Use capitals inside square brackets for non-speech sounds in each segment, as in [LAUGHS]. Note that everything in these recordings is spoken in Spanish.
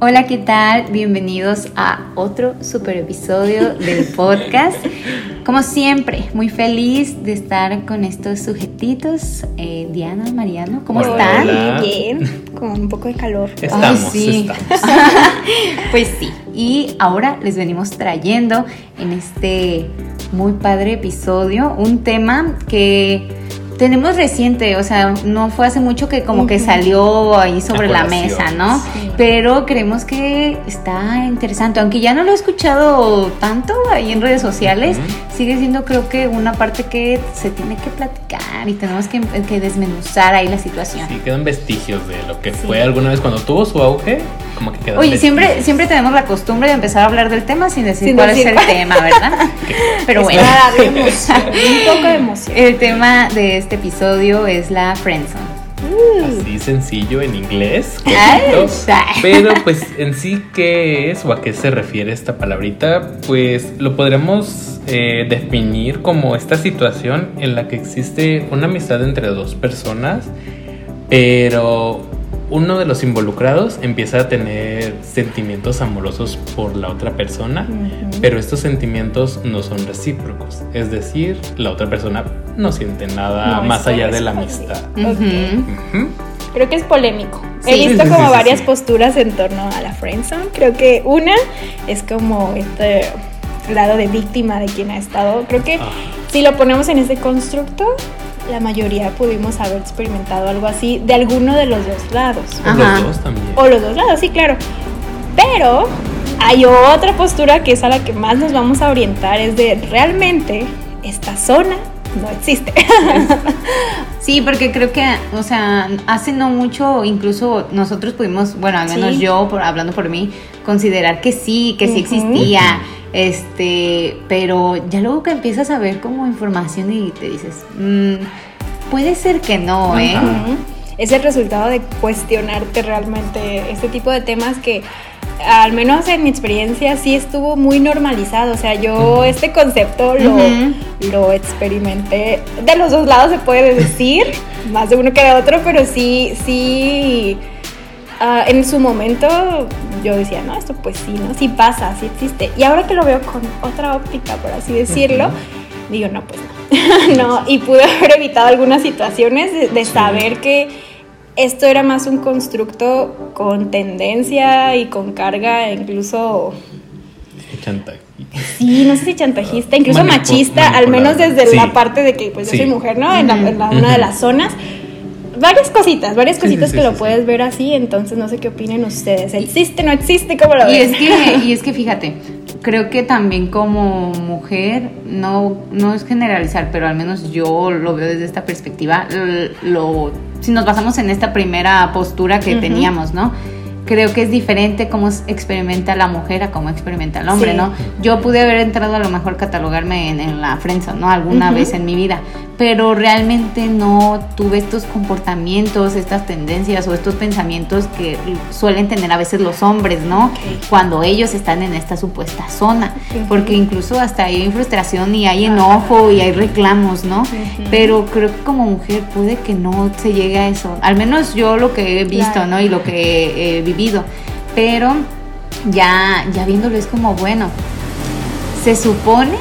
Hola, ¿qué tal? Bienvenidos a otro super episodio del [LAUGHS] podcast. Como siempre, muy feliz de estar con estos sujetitos. Eh, Diana, Mariano, ¿cómo Hola, están? hola. Bien, con un poco de calor. Estamos, sí. estamos. [LAUGHS] Pues sí, y ahora les venimos trayendo en este muy padre episodio un tema que tenemos reciente, o sea, no fue hace mucho que como que salió ahí sobre la colación. mesa, ¿no? Sí. Pero creemos que está interesante, aunque ya no lo he escuchado tanto ahí en redes sociales, sigue siendo creo que una parte que se tiene que platicar y tenemos que, que desmenuzar ahí la situación. Sí, quedan vestigios de lo que Sí. fue alguna vez cuando tuvo su auge, como que quedan Oye, vestigios. siempre, siempre tenemos la costumbre de empezar a hablar del tema sin decir Sin cuál decir es el cuál. tema, ¿verdad? [LAUGHS] Pero bueno, un poco de emoción. el tema de este episodio es la friendzone. Así sencillo en inglés, cortito. pero pues en sí qué es o a qué se refiere esta palabrita, pues lo podremos eh, definir como esta situación en la que existe una amistad entre dos personas, pero uno de los involucrados empieza a tener sentimientos amorosos por la otra persona, pero estos sentimientos no son recíprocos, es decir, la otra persona no siente nada No más allá de la amistad. Ujú. Creo que es polémico. Sí. He visto Sí, como sí, varias sí. posturas en torno a la friendzone. Creo que una es como este lado de víctima de quien ha estado. Creo que Ah. si lo ponemos en ese constructo, la mayoría pudimos haber experimentado algo así de alguno de los dos lados. O Ajá. los dos también. O los dos lados, sí, claro. Pero hay otra postura que es a la que más nos vamos a orientar, es de realmente esta zona no existe. [LAUGHS] Sí, porque creo que, o sea, hace no mucho, incluso nosotros pudimos, bueno, al menos Sí. yo, por, hablando por mí, considerar que sí, que sí Ujú. existía, este, pero ya luego que empiezas a ver como información y te dices, mm, puede ser que no, ¿eh? Es el resultado de cuestionarte realmente este tipo de temas que al menos en mi experiencia sí estuvo muy normalizado. O sea, yo este concepto lo, lo experimenté. De los dos lados se puede decir, [LAUGHS] más de uno que de otro, pero sí, sí, ah, en su momento yo decía, no, esto pues sí, ¿no? Sí pasa, sí existe. Y ahora que lo veo con otra óptica, por así decirlo, digo, no, pues no. [LAUGHS] no, y pude haber evitado algunas situaciones de, de Sí. saber que esto era más un constructo con tendencia y con carga incluso, Chantaje. sí, no sé si chantajista, incluso machista, al menos desde Sí. la parte de que pues yo soy mujer, ¿no? En, la- en la- Ujú. una de las zonas. Varias cositas, varias Sí, sí, cositas sí, que sí, lo sí. puedes ver así, entonces no sé qué opinen ustedes. ¿Existe, no existe? ¿Cómo lo Y ven? es que, [LAUGHS] y es que fíjate, creo que también como mujer, no, no es generalizar, pero al menos yo lo veo desde esta perspectiva, lo, si nos basamos en esta primera postura que teníamos, ¿no? Creo que es diferente cómo experimenta la mujer a cómo experimenta el hombre, Sí. ¿no? Yo pude haber entrado a lo mejor catalogarme en, en la friendzone, ¿no? Alguna vez en mi vida, pero realmente no tuve estos comportamientos, estas tendencias o estos pensamientos que suelen tener a veces los hombres, ¿no? Cuando ellos están en esta supuesta zona, porque incluso hasta hay frustración y hay enojo y hay reclamos, ¿no? Pero creo que como mujer puede que no se llegue a eso, al menos yo lo que he visto, Claro. ¿no? Y lo que he vivido, pero ya, ya viéndolo es como, bueno, se supone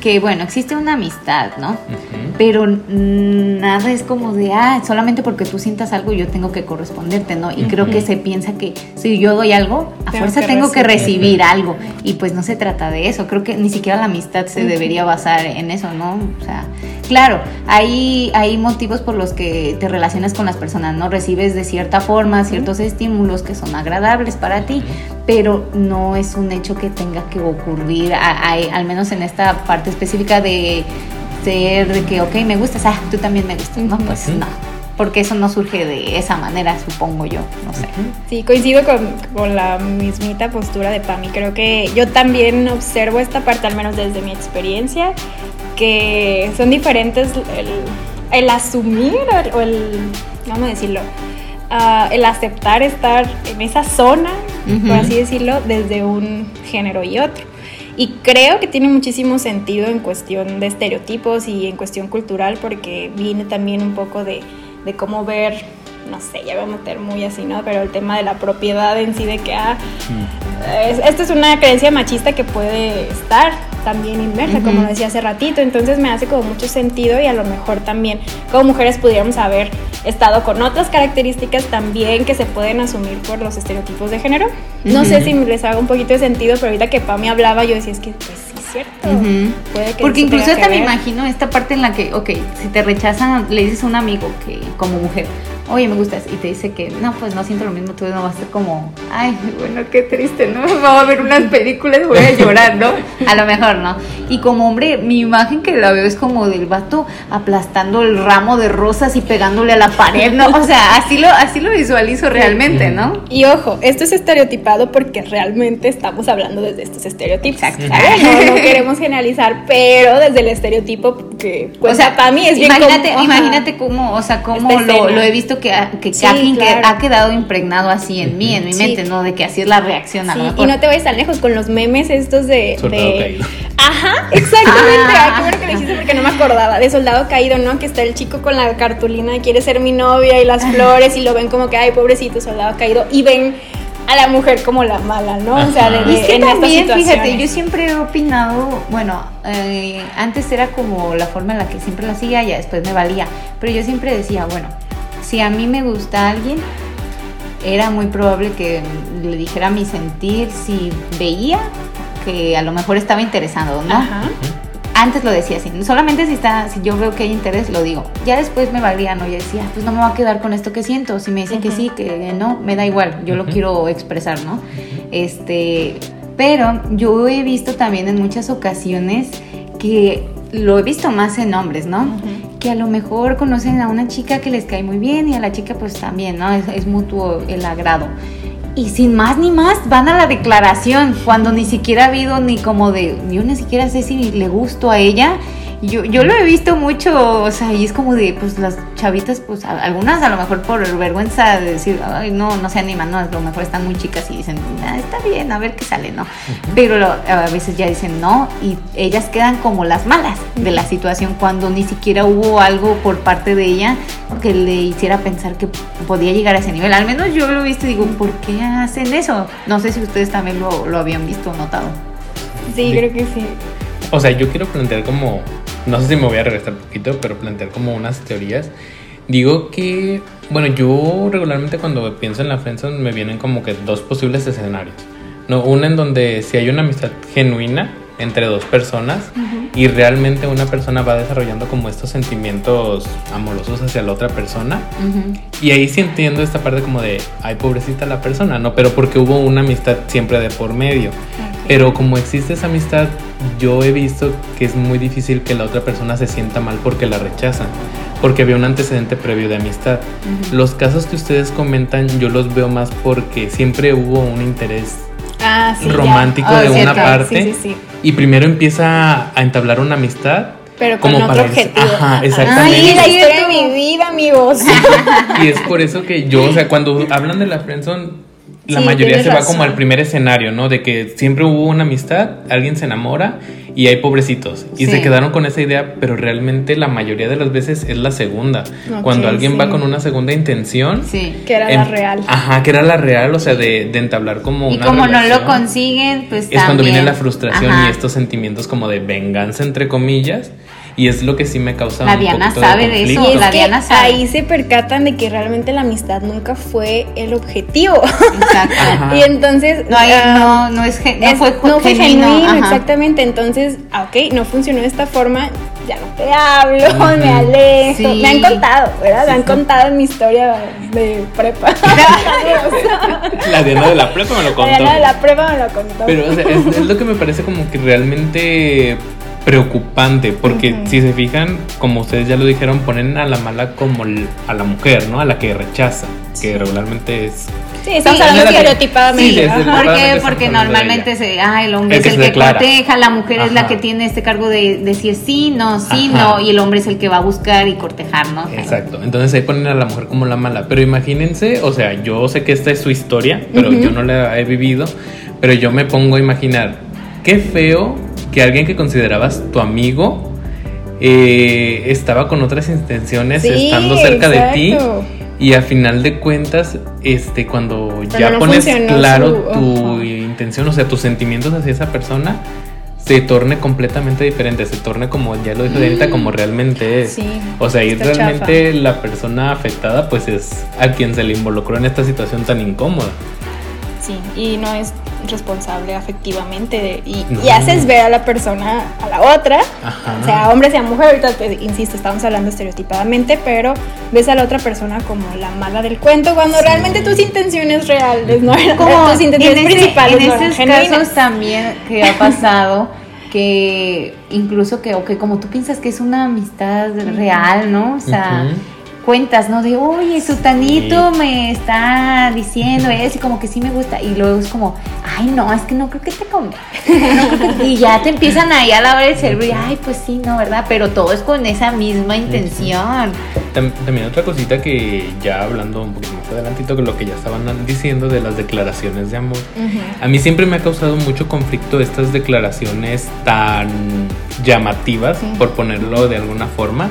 que, bueno, existe una amistad, ¿no? Ujú. Pero nada es como de, ah, solamente porque tú sientas algo yo tengo que corresponderte, ¿no? Y creo que se piensa que si yo doy algo, a Tengo fuerza que tengo que recibir. algo. Y pues no se trata de eso. Creo que ni siquiera la amistad se debería basar en eso, ¿no? O sea, claro, hay, hay motivos por los que te relacionas con las personas, ¿no? Recibes de cierta forma ciertos estímulos que son agradables para ti, pero no es un hecho que tenga que ocurrir, a- a- al menos en esta parte específica de ser de que, ok, me gustas, ah, tú también me gustas, ¿no? Pues no, porque eso no surge de esa manera, supongo yo, no sé. Sí, coincido con, con la mismita postura de Pami. Creo que yo también observo esta parte, al menos desde mi experiencia, que son diferentes el, el asumir o el, vamos a decirlo, ah, el aceptar estar en esa zona, por así decirlo, desde un género y otro. Y creo que tiene muchísimo sentido en cuestión de estereotipos y en cuestión cultural, porque viene también un poco de, de cómo ver no sé, ya voy a meter muy así, ¿no? Pero el tema de la propiedad en sí, de que, ah, es- esta es una creencia machista que puede estar también inmersa, como lo decía hace ratito, entonces me hace como mucho sentido y a lo mejor también como mujeres pudiéramos haber estado con otras características también que se pueden asumir por los estereotipos de género. No sé si les haga un poquito de sentido, pero ahorita que Pami hablaba yo decía, es que pues sí es cierto. Puede que Porque incluso hasta me imagino esta parte en la que, ok, si te rechazan, le dices a un amigo que como mujer, oye, me gustas, y te dice que no, pues no siento lo mismo, tú no vas a ser como, ay, bueno, qué triste, ¿no? [LAUGHS] Vamos a ver unas películas, voy a llorar, ¿no? A lo mejor, ¿no? Y como hombre, mi imagen que la veo es como del vato aplastando el ramo de rosas y pegándole a la pared, ¿no? O sea, así lo, así lo visualizo realmente, ¿no? Y ojo, esto es estereotipado porque realmente estamos hablando desde estos estereotipos. Exacto. No, no queremos generalizar, pero desde el estereotipo que, pues, o sea, para mí es bien imagínate, como- imagínate cómo, o sea, cómo lo he visto que, ha- que Sí, alguien que ha quedado impregnado así en mí, en mi Sí. mente, ¿no? De que así es la reacción a Sí, lo y mejor. no te vayas tan lejos con los memes estos de... Soldado de- caído. Ajá, exactamente. Ah. Ah, qué bueno que lo dijiste porque no me acordaba. De soldado caído, ¿no? Que está el chico con la cartulina de quiere ser mi novia y las flores y lo ven como que, ay, pobrecito, soldado caído. Y ven a la mujer como la mala, ¿no? O sea, de, Ajá. Y es que en estas también, fíjate, yo siempre he opinado, bueno, eh, antes era como la forma en la que siempre lo hacía, ya después me valía, pero yo siempre decía, bueno, si a mí me gusta alguien, era muy probable que le dijera mi sentir si veía que a lo mejor estaba interesado, ¿no? Ajá. Antes lo decía así, solamente si está, si yo veo que hay interés, lo digo. Ya después me valía, ¿no? Yo decía, pues no me va a quedar con esto que siento. Si me dice que sí, que no, me da igual, yo lo quiero expresar, ¿no? Este, pero yo he visto también en muchas ocasiones que lo he visto más en hombres, ¿no? Ujú. Que a lo mejor conocen a una chica que les cae muy bien y a la chica pues también, ¿no? Es, mutuo el agrado. Y sin más ni más van a la declaración cuando ni siquiera ha habido ni como de, yo ni siquiera sé si le gusto a ella. Yo, yo lo he visto mucho, o sea, y es como de, pues las chavitas, pues a- algunas a lo mejor por vergüenza de decir, ay, no, no se animan, no, a lo mejor están muy chicas y dicen, "Ah, está bien, a ver qué sale, ¿no? Pero lo- a veces ya dicen no y ellas quedan como las malas de la situación cuando ni siquiera hubo algo por parte de ella que le hiciera pensar que podía llegar a ese nivel. Al menos yo lo he visto y digo, ¿por qué hacen eso? No sé si ustedes también lo, lo habían visto o notado. Sí, creo que sí. O sea, yo quiero plantear como, no sé si me voy a regresar un poquito, pero plantear como unas teorías. Digo que, bueno, yo regularmente cuando pienso en la friendzone me vienen como que dos posibles escenarios. No, una en donde si hay una amistad genuina entre dos personas y realmente una persona va desarrollando como estos sentimientos amorosos hacia la otra persona. Y ahí sí entiendo esta parte como de, ay, pobrecita la persona, ¿no? Pero porque hubo una amistad siempre de por medio. Pero como existe esa amistad, yo he visto que es muy difícil que la otra persona se sienta mal porque la rechazan, porque había un antecedente previo de amistad. Los casos que ustedes comentan, yo los veo más porque siempre hubo un interés Ah, sí. romántico Ah, de cierto. una parte Sí, sí, sí. y primero empieza a entablar una amistad. Pero con como otro para objetivo. Ajá, exactamente. La historia de mi vida, amigos. [LAUGHS] Y es por eso que yo, o sea, cuando hablan de la friendzone, la Sí, mayoría se va razón. como al primer escenario, ¿no? De que siempre hubo una amistad, alguien se enamora y hay pobrecitos. Y Sí. se quedaron con esa idea, pero realmente la mayoría de las veces es la segunda. Ok, Cuando alguien va sí. con una segunda intención. Sí. que era la em- real. Ajá, que era la real, o sea, de, de entablar como Y una como no lo relación. consiguen, pues Es cuando también. viene la frustración Ajá. y estos sentimientos como de venganza, entre comillas. Y es lo que sí me causa La un Diana sabe de eso, conflicto. Y es la que Diana sabe. ahí se percatan de que realmente la amistad nunca fue el objetivo. Exacto. [LAUGHS] Ajá. y entonces No, ahí ah, no, no, es, no es- fue, no fue genuino. exactamente. Entonces, ah, ok, no funcionó de esta forma, ya no te hablo, [LAUGHS] me alejo. Sí. Me han contado, ¿verdad? Me han contado en mi historia de prepa. [LAUGHS] La Diana de la prepa me lo contó. La de la prepa me lo contó. Pero o sea, es, es lo que me parece como que realmente preocupante, porque Ujú. si se fijan, como ustedes ya lo dijeron, ponen a la mala como a la mujer, ¿no? A la que rechaza, que regularmente es... sí, estamos Sí, hablando estereotipadamente. sí, ajá. ¿Por qué? Porque normalmente se, ah, el hombre El es el que corteja, la mujer es la Ajá. que tiene este cargo de, de si es sí, no, sí, Ajá. no, y el hombre es el que va a buscar y cortejar, ¿no? Exacto, entonces ahí ponen a la mujer como la mala, pero imagínense, o sea, yo sé que esta es su historia, pero Ujú. yo no la he vivido, pero yo me pongo a imaginar, qué feo que alguien que considerabas tu amigo eh, estaba con otras intenciones Sí, estando cerca de ti y a final de cuentas, este, cuando Pero ya no pones claro su- tu intención, o sea, tus sentimientos hacia esa persona, se torne completamente diferente, se torne como, ya lo dijo Dianita, como realmente es. Mm. Sí, o sea, y realmente la persona afectada, pues es a quien se le involucró en esta situación tan incómoda. Sí, y no es responsable afectivamente de- y, No. y haces ver a la persona a la otra, Ajá. sea hombre, sea mujer, ahorita pues, insisto, estamos hablando estereotipadamente, pero ves a la otra persona como la mala del cuento cuando Sí. realmente tus intenciones reales no como tus intenciones en, ese- principales en esos genuinas. casos también que ha pasado que incluso que o que como tú piensas que es una amistad real, ¿no? O sea. Cuentas, ¿no? De, oye, Sutanito me está diciendo eso y como que sí me gusta. Y luego es como, ay, no, es que no creo que te convenga. [LAUGHS] No creo que-". Y ya te empiezan ahí a lavar el cerebro y, ay, pues sí, no, ¿verdad? Pero todo es con esa misma intención. Tam- También otra cosita que ya hablando un poquito más adelantito que lo que ya estaban diciendo de las declaraciones de amor. A mí siempre me ha causado mucho conflicto estas declaraciones tan llamativas, Sí. por ponerlo de alguna forma.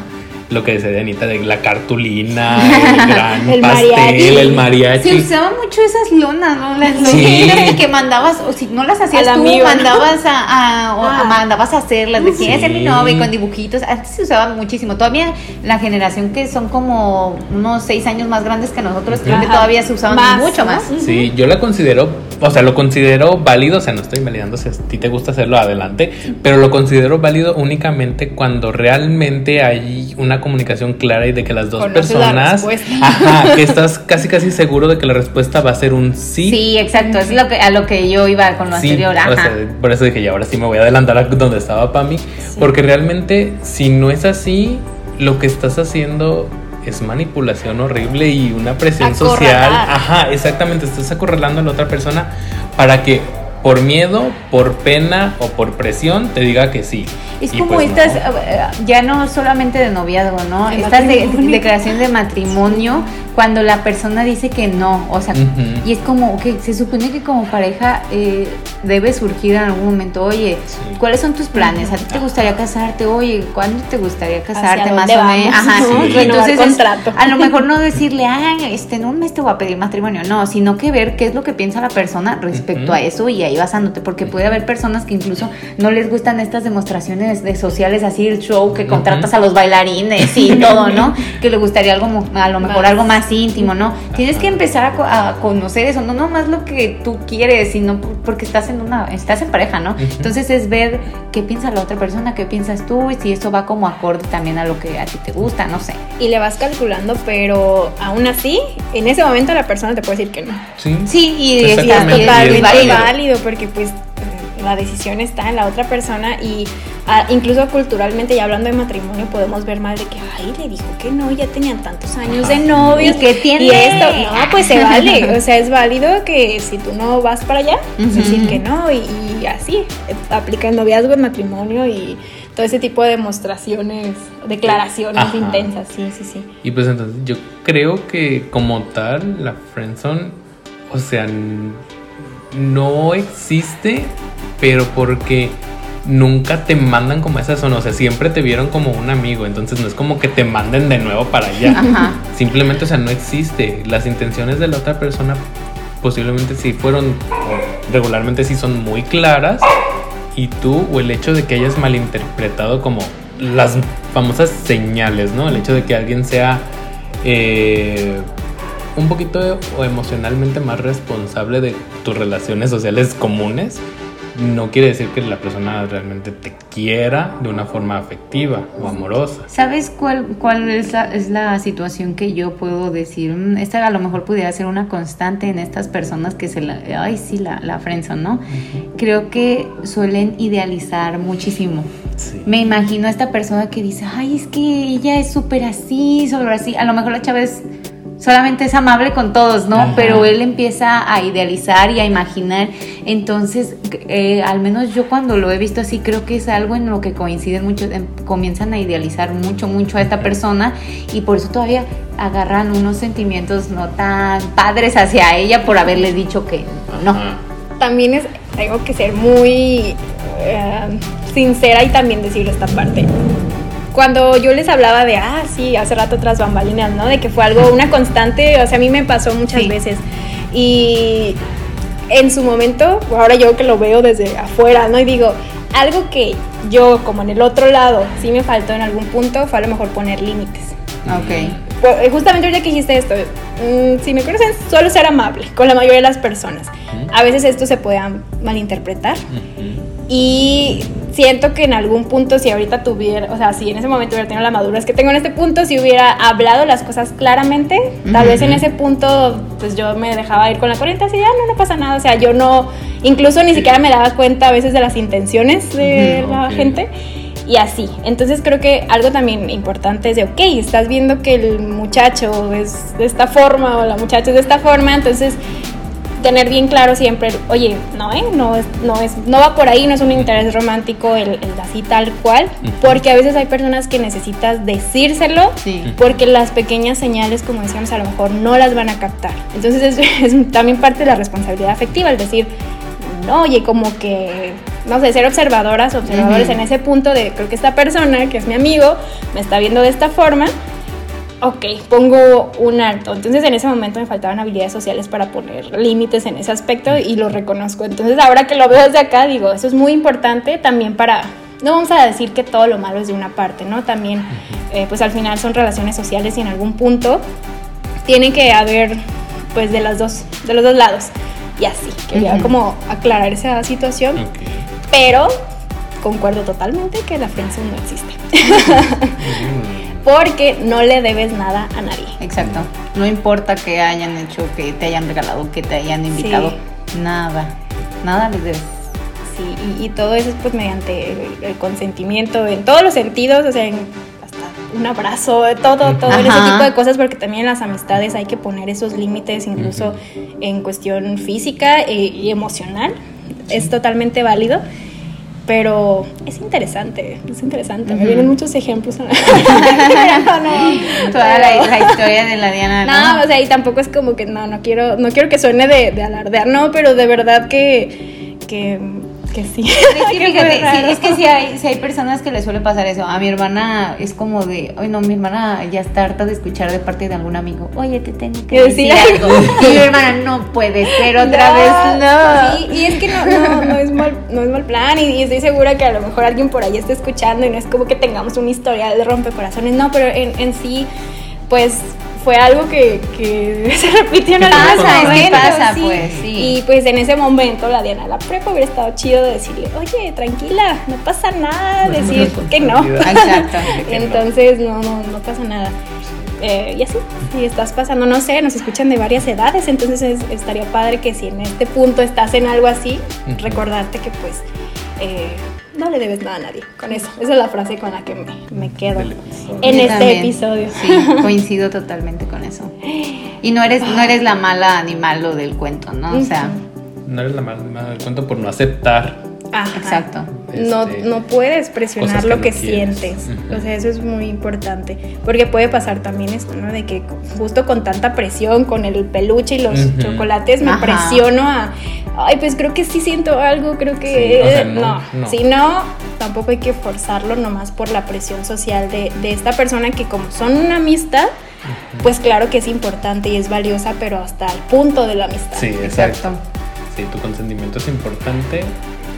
Lo que decía Anita de la cartulina, [LAUGHS] el gran El pastel, mariachi. el mariachi. Se usaban mucho esas lonas, ¿no? Las lonas Sí. que mandabas, o si no las hacías tú, amigo, ¿no? mandabas a, a- o Ah. mandabas a hacerlas, de quién es ser mi Sí. novio y con dibujitos. Antes se usaban muchísimo. Todavía la generación que son como unos seis años más grandes que nosotros, creo que Ajá. todavía se usaban Más, mucho ¿no? más. Sí, yo la considero, o sea, lo considero válido, o sea, no estoy validando si a ti te gusta hacerlo adelante, pero lo considero válido únicamente cuando realmente hay una comunicación clara y de que las dos Conoces la personas, respuesta. ajá, [LAUGHS] que estás casi casi seguro de que la respuesta va a ser un sí. Sí, exacto, es lo que, a lo que yo iba con lo Sí, anterior. o Ajá. sea, por eso dije, y ahora sí me voy a adelantar a donde estaba Pami, porque realmente si no es así, lo que estás haciendo es manipulación horrible y una presión social. Ajá, exactamente, estás acorralando a la otra persona para que por miedo, por pena o por presión te diga que sí. Es Y como pues estas, no. eh, ya no solamente de noviazgo, ¿no? De estas de- matrimonio. declaraciones de matrimonio cuando la persona dice que no, o sea, y es como que se supone que como pareja eh, debe surgir en algún momento, oye, Sí. ¿cuáles son tus planes? ¿A ti te gustaría casarte? Oye, ¿cuándo te gustaría casarte? ¿Hacia Más o menos. Ajá, no? sí. Renovar Entonces, es- contrato. a lo mejor [LAUGHS] no decirle, ah, este, en un mes te voy a pedir matrimonio, no, sino que ver qué es lo que piensa la persona respecto a eso y ahí basándote, porque puede haber personas que incluso no les gustan estas demostraciones de sociales, así el show que contratas a los bailarines y todo, ¿no? [LAUGHS] Que le gustaría algo, a lo mejor Más. algo más íntimo, ¿no? Tienes que empezar a, co- a conocer eso, no nomás lo que tú quieres, sino por- porque estás en una, estás en pareja, ¿no? Entonces es ver qué piensa la otra persona, qué piensas tú y si eso va como acorde también a lo que a ti te gusta, no sé. Y le vas calculando, pero aún así, en ese momento la persona te puede decir que no. Sí. Sí, y, Y es, y es totalmente válido. Porque pues la decisión está en la otra persona y ah, incluso culturalmente ya hablando de matrimonio podemos ver mal de que ay le dijo que no ya tenían tantos años de novios ¿Y qué tiene? y esto no pues se vale [LAUGHS] o sea es válido que si tú no vas para allá pues Ujú. decir que no y, y así eh, aplica en noviazgo en matrimonio y todo ese tipo de demostraciones declaraciones Ajá. intensas sí sí sí Y pues entonces yo creo que como tal la friendzone, o sea, no existe, pero porque nunca te mandan como esa zona, o sea, siempre te vieron como un amigo, entonces no es como que te manden de nuevo para allá. [LAUGHS] Ajá. Simplemente, o sea, no existe. Las intenciones de la otra persona posiblemente sí fueron, o regularmente sí son muy claras, y tú, o el hecho de que hayas malinterpretado como las famosas señales, ¿no? El hecho de que alguien sea eh, un poquito o emocionalmente más responsable de tus relaciones sociales comunes, no quiere decir que la persona realmente te quiera de una forma afectiva o amorosa. ¿Sabes cuál, cuál es, la, es la situación que yo puedo decir? Mm, Esta a lo mejor pudiera ser una constante en estas personas que se la... Ay, sí, la, la friendzone, ¿no? Creo que suelen idealizar muchísimo. Sí. Me imagino a esta persona que dice, ay, es que ella es súper así, súper así. A lo mejor la chava es solamente es amable con todos, ¿no? Ajá. Pero él empieza a idealizar y a imaginar. Entonces, eh, al menos yo cuando lo he visto así, creo que es algo en lo que coinciden muchos, em, comienzan a idealizar mucho, mucho a esta persona y por eso todavía agarran unos sentimientos no tan padres hacia ella por haberle dicho que no. Ajá. también es, tengo que ser muy eh, sincera y también decirle esta parte. Cuando yo les hablaba de, ah, sí, hace rato tras bambalinas, ¿no? De que fue algo, una constante, o sea, a mí me pasó muchas Sí. veces. Y en su momento, ahora yo que lo veo desde afuera, ¿no? Y digo, algo que yo, como en el otro lado, sí me faltó en algún punto, fue a lo mejor poner límites. Ok. Eh, justamente ahorita que dijiste esto, mm, si me conocen, suelo ser amable con la mayoría de las personas. A veces esto se puede malinterpretar y siento que en algún punto, si ahorita tuviera, o sea, si en ese momento hubiera tenido la madurez que tengo en este punto, si hubiera hablado las cosas claramente, tal vez en ese punto, pues yo me dejaba ir con la corriente así, ah, no, no pasa nada. O sea, yo no, incluso ni siquiera me daba cuenta a veces de las intenciones de la gente y así. Entonces creo que algo también importante es de, ok, estás viendo que el muchacho es de esta forma o la muchacha es de esta forma, entonces tener bien claro siempre, oye, no, ¿eh? no, es, no, es, no va por ahí, no es un interés romántico el, el así tal cual, porque a veces hay personas que necesitas decírselo Sí. porque las pequeñas señales, como decíamos, a lo mejor no las van a captar. Entonces es, [LAUGHS] es también parte de la responsabilidad afectiva, el decir, no, oye, como que, no sé, ser observadoras, observadores Ujú. en ese punto de, creo que esta persona, que es mi amigo, me está viendo de esta forma. Ok, pongo un alto. Entonces en ese momento me faltaban habilidades sociales para poner límites en ese aspecto y lo reconozco. Entonces ahora que lo veo desde acá, digo, eso es muy importante también para... No vamos a decir que todo lo malo es de una parte, ¿no? También, eh, pues al final son relaciones sociales y en algún punto tiene que haber, pues de las dos, de los dos lados. Y así, quería Ujú. como aclarar esa situación, Ok. pero concuerdo totalmente que la friendzone no existe. Porque no le debes nada a nadie. Exacto. No importa que hayan hecho, que te hayan regalado, que te hayan invitado. Nada. Nada les debes. Sí, y, y todo eso es pues mediante el, el consentimiento en todos los sentidos, o sea, en hasta un abrazo, todo, todo en ese Ajá. tipo de cosas, porque también en las amistades hay que poner esos límites, incluso en cuestión física e- y emocional. Es totalmente válido. Pero es interesante, es interesante. Me vienen muchos ejemplos. [LAUGHS] [LAUGHS] no, no. Toda Pero- la historia de la Diana. [LAUGHS] No, o sea, y tampoco es como que no, no quiero, no quiero que suene de, de alardear, no, pero de verdad que, que, que sí. Es que [LAUGHS] Que fue fíjate, sí, es que sí hay, sí hay personas que les suele pasar eso. A mi hermana es como de, ay no, mi hermana ya está harta de escuchar de parte de algún amigo, oye, te tengo que Que decir decir algo. [LAUGHS] Y mi hermana, no puede ser otra No, vez, no. Sí, y es que no, no, no es mal, no es mal plan, y, y estoy segura que a lo mejor alguien por ahí está escuchando y no es como que tengamos un historial de rompecorazones, no, pero en, en sí, pues fue algo que, que [LAUGHS] se repitió en Pasa, algún es que momento, pasa, pues, sí. Y pues en ese momento la Diana de la prepa hubiera estado chido de decirle, oye, tranquila, no pasa nada, No decir que no. [LAUGHS] Exacto. Entonces, no, no, no pasa nada. Eh, y así, si estás pasando, no sé, nos escuchan de varias edades, entonces es- estaría padre que si en este punto estás en algo así, recordarte que pues eh, no le debes nada a nadie. Con eso, esa es la frase con la que me, me quedo en Yo este también. episodio. Sí, coincido totalmente con eso. Y no eres, no eres la mala ni malo del cuento, ¿no? O sea, No eres la mala del cuento por no aceptar. Ajá. exacto. No, Este, no puedes presionar que lo no que quieres. sientes. O sea, eso es muy importante. Porque puede pasar también esto, ¿no? De que justo con tanta presión, con el peluche y los chocolates, me Ajá. presiono a. Ay, pues creo que sí siento algo, creo que. Sí, o sea, no, no, no. Si no, tampoco hay que forzarlo nomás por la presión social de, de esta persona que, como son una amistad, pues claro que es importante y es valiosa, pero hasta el punto de la amistad. Sí, exacto. Exacto. Sí, tu consentimiento es importante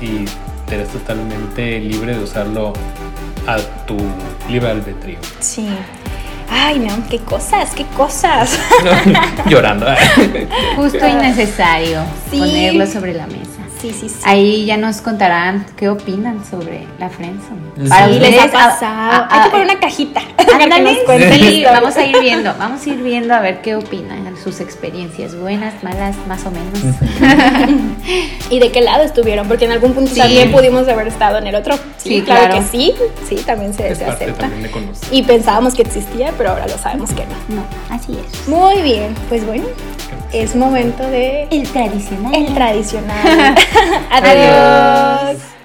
y eres totalmente libre de usarlo a tu libre albedrío. Sí. Ay, no, qué cosas, qué cosas. [LAUGHS] Llorando. Justo y necesario Sí. ponerlo sobre la mesa. Sí, sí, sí. Ahí ya nos contarán qué opinan sobre la friendzone. Sí, les ha a- pasado. a- Hay que poner una cajita. [LAUGHS] para sí, vamos a ir viendo, vamos a ir viendo a ver qué opinan, sus experiencias, buenas, malas, más o menos. [LAUGHS] ¿Y de qué lado estuvieron? Porque en algún punto Sí. también pudimos haber estado en el otro. Sí, Sí, claro, claro. que sí. Sí, también se, se acepta. también. Y pensábamos que existía, pero ahora lo sabemos que no. No, así es. Muy bien, pues bueno, es momento de El tradicional. el tradicional. [LAUGHS] [LAUGHS] Adiós.